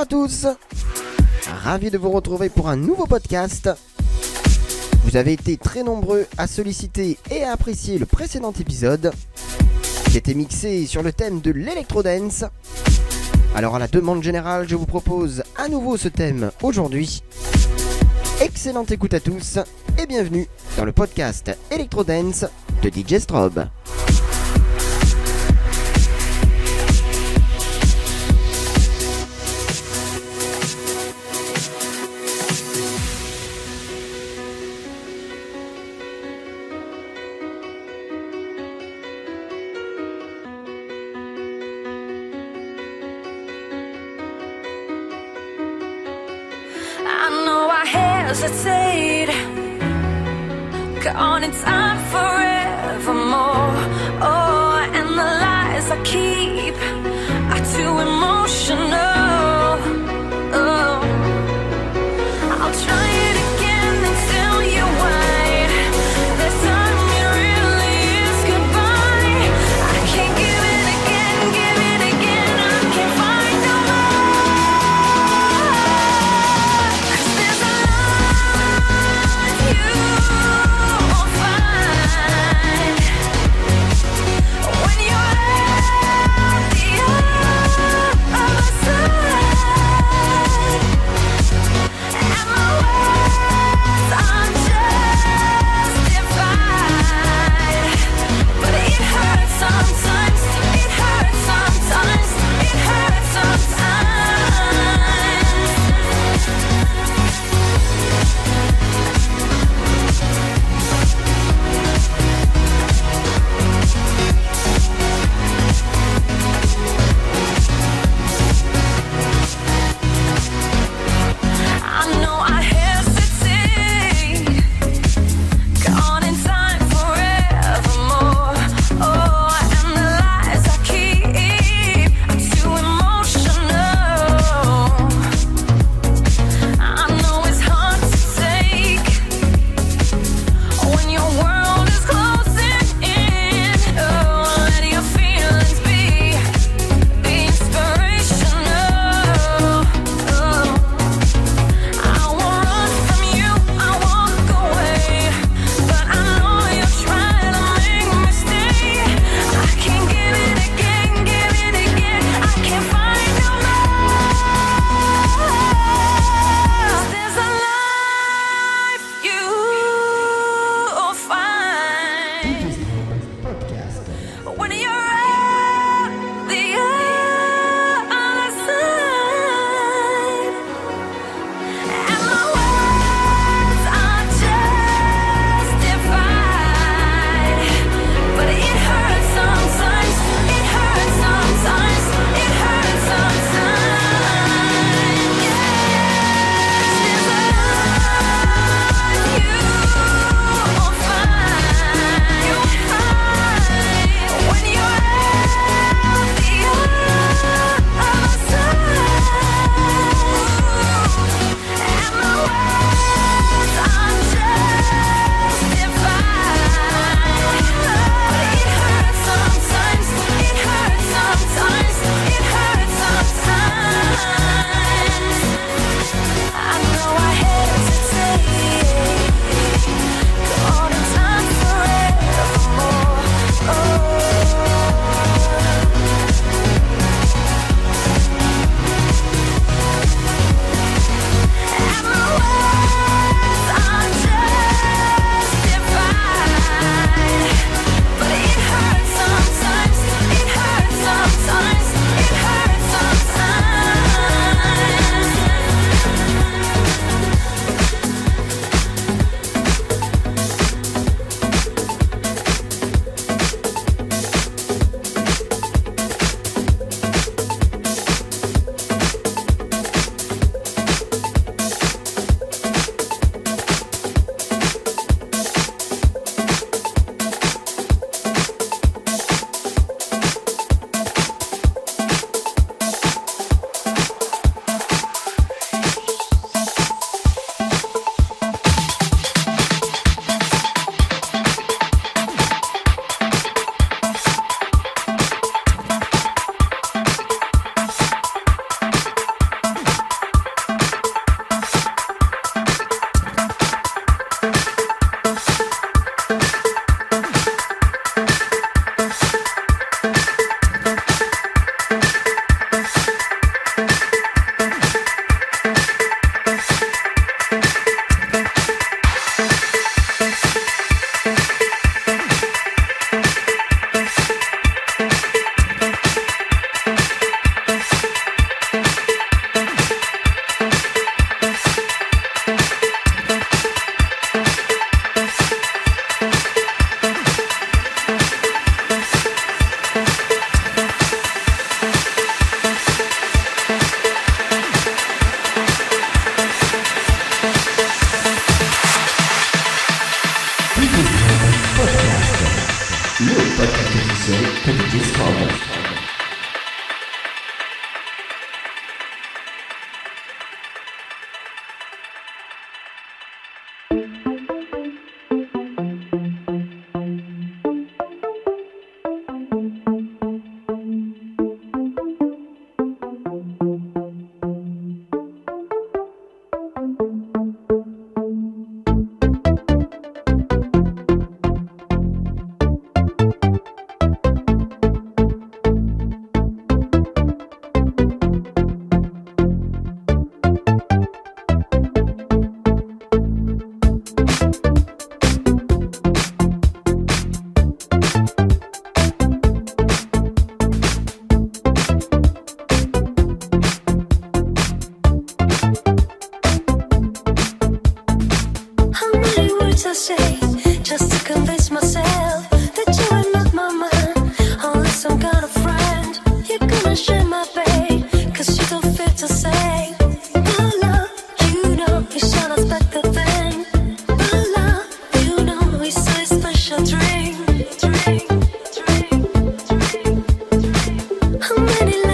à tous Ravi de vous retrouver pour un nouveau podcast. Vous avez été très nombreux à solliciter et à apprécier le précédent épisode qui était mixé sur le thème de l'électrodance. Alors à la demande générale, je vous propose à nouveau ce thème aujourd'hui. Excellente écoute à tous et bienvenue dans le podcast Electrodance de DJ Strobe.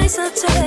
place I take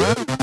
Huh?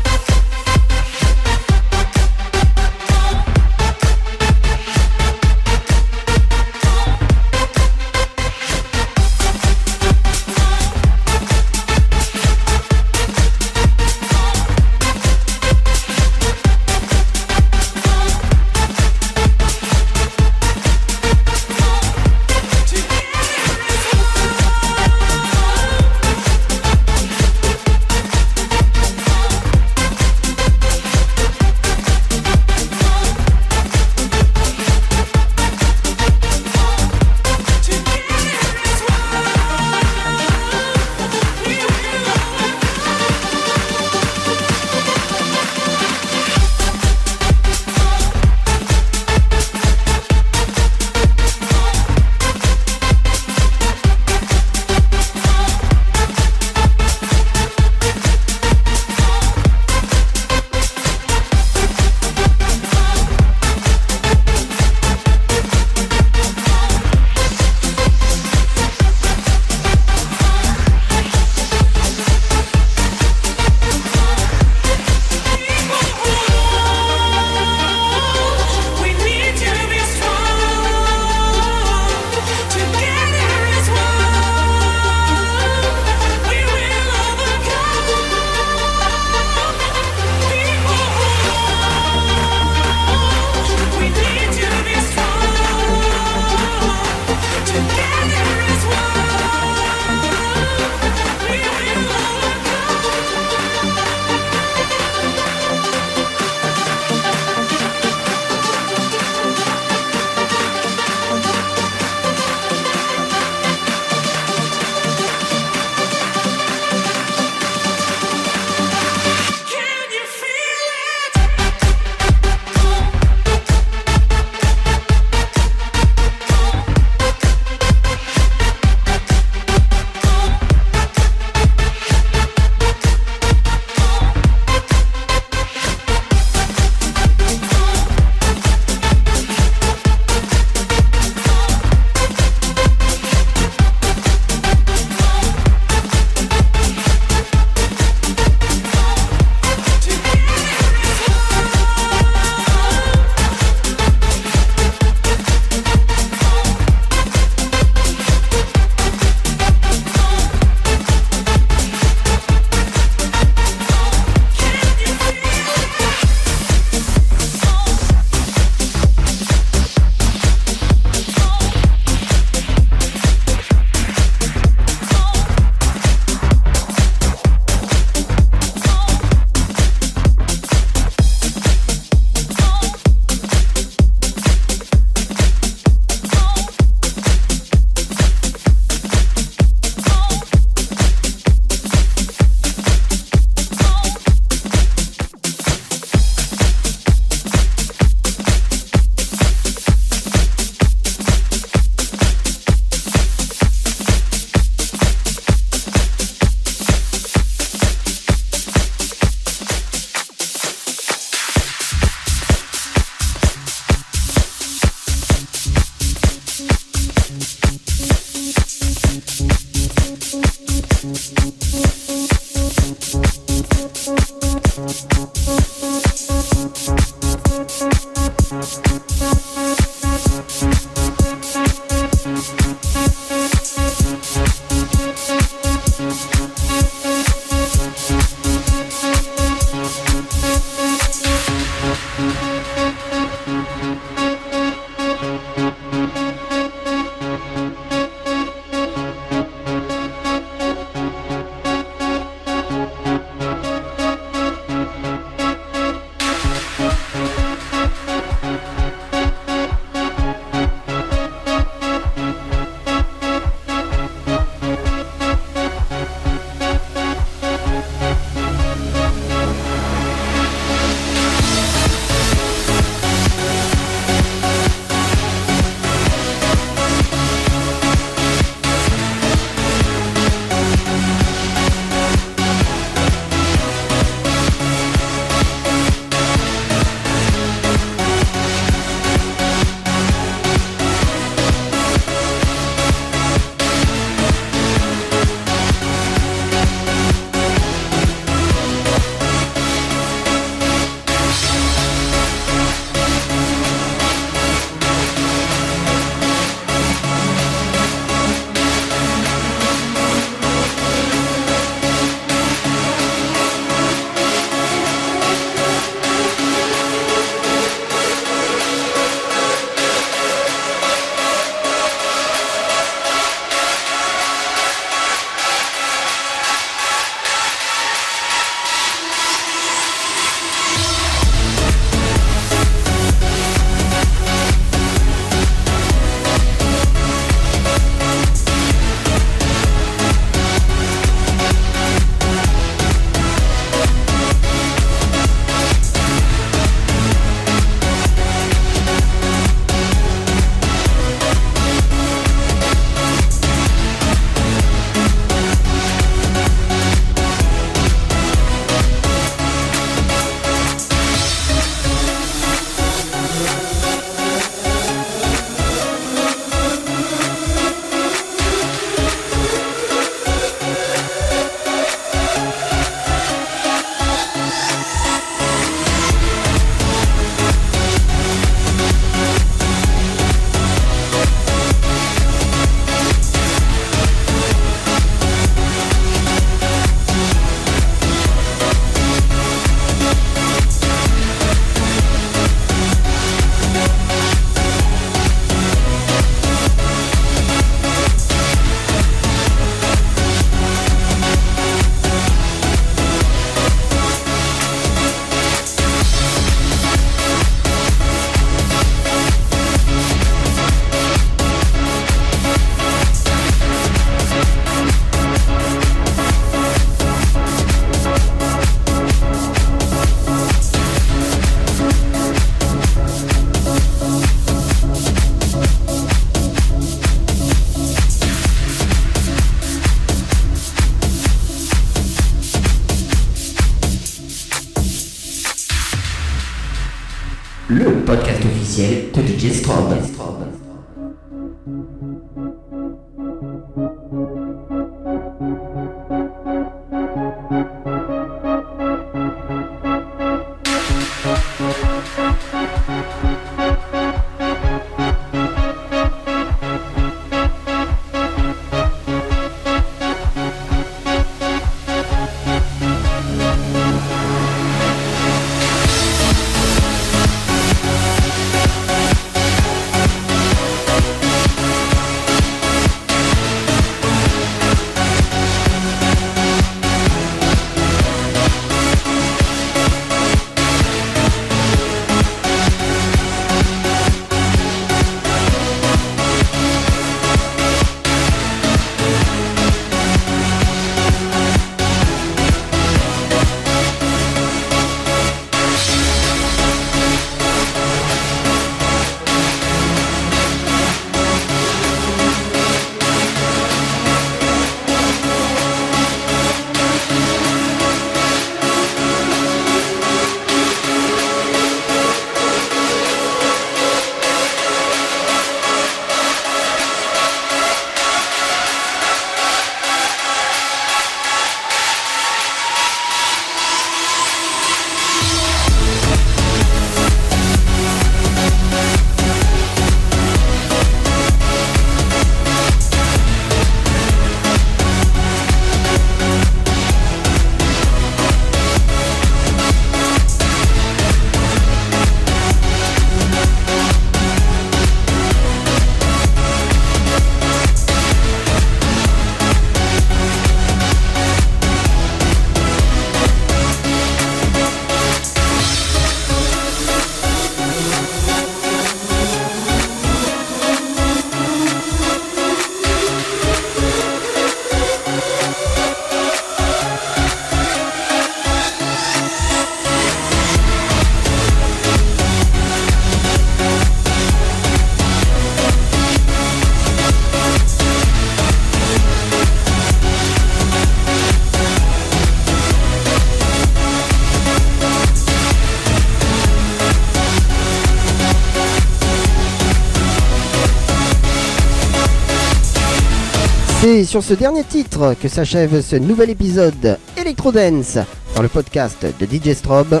C'est sur ce dernier titre que s'achève ce nouvel épisode Electrodance dans le podcast de DJ Strobe.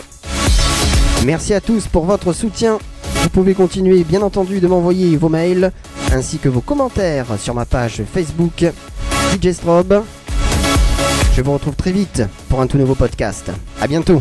Merci à tous pour votre soutien. Vous pouvez continuer bien entendu de m'envoyer vos mails ainsi que vos commentaires sur ma page Facebook DJ Strobe. Je vous retrouve très vite pour un tout nouveau podcast. A bientôt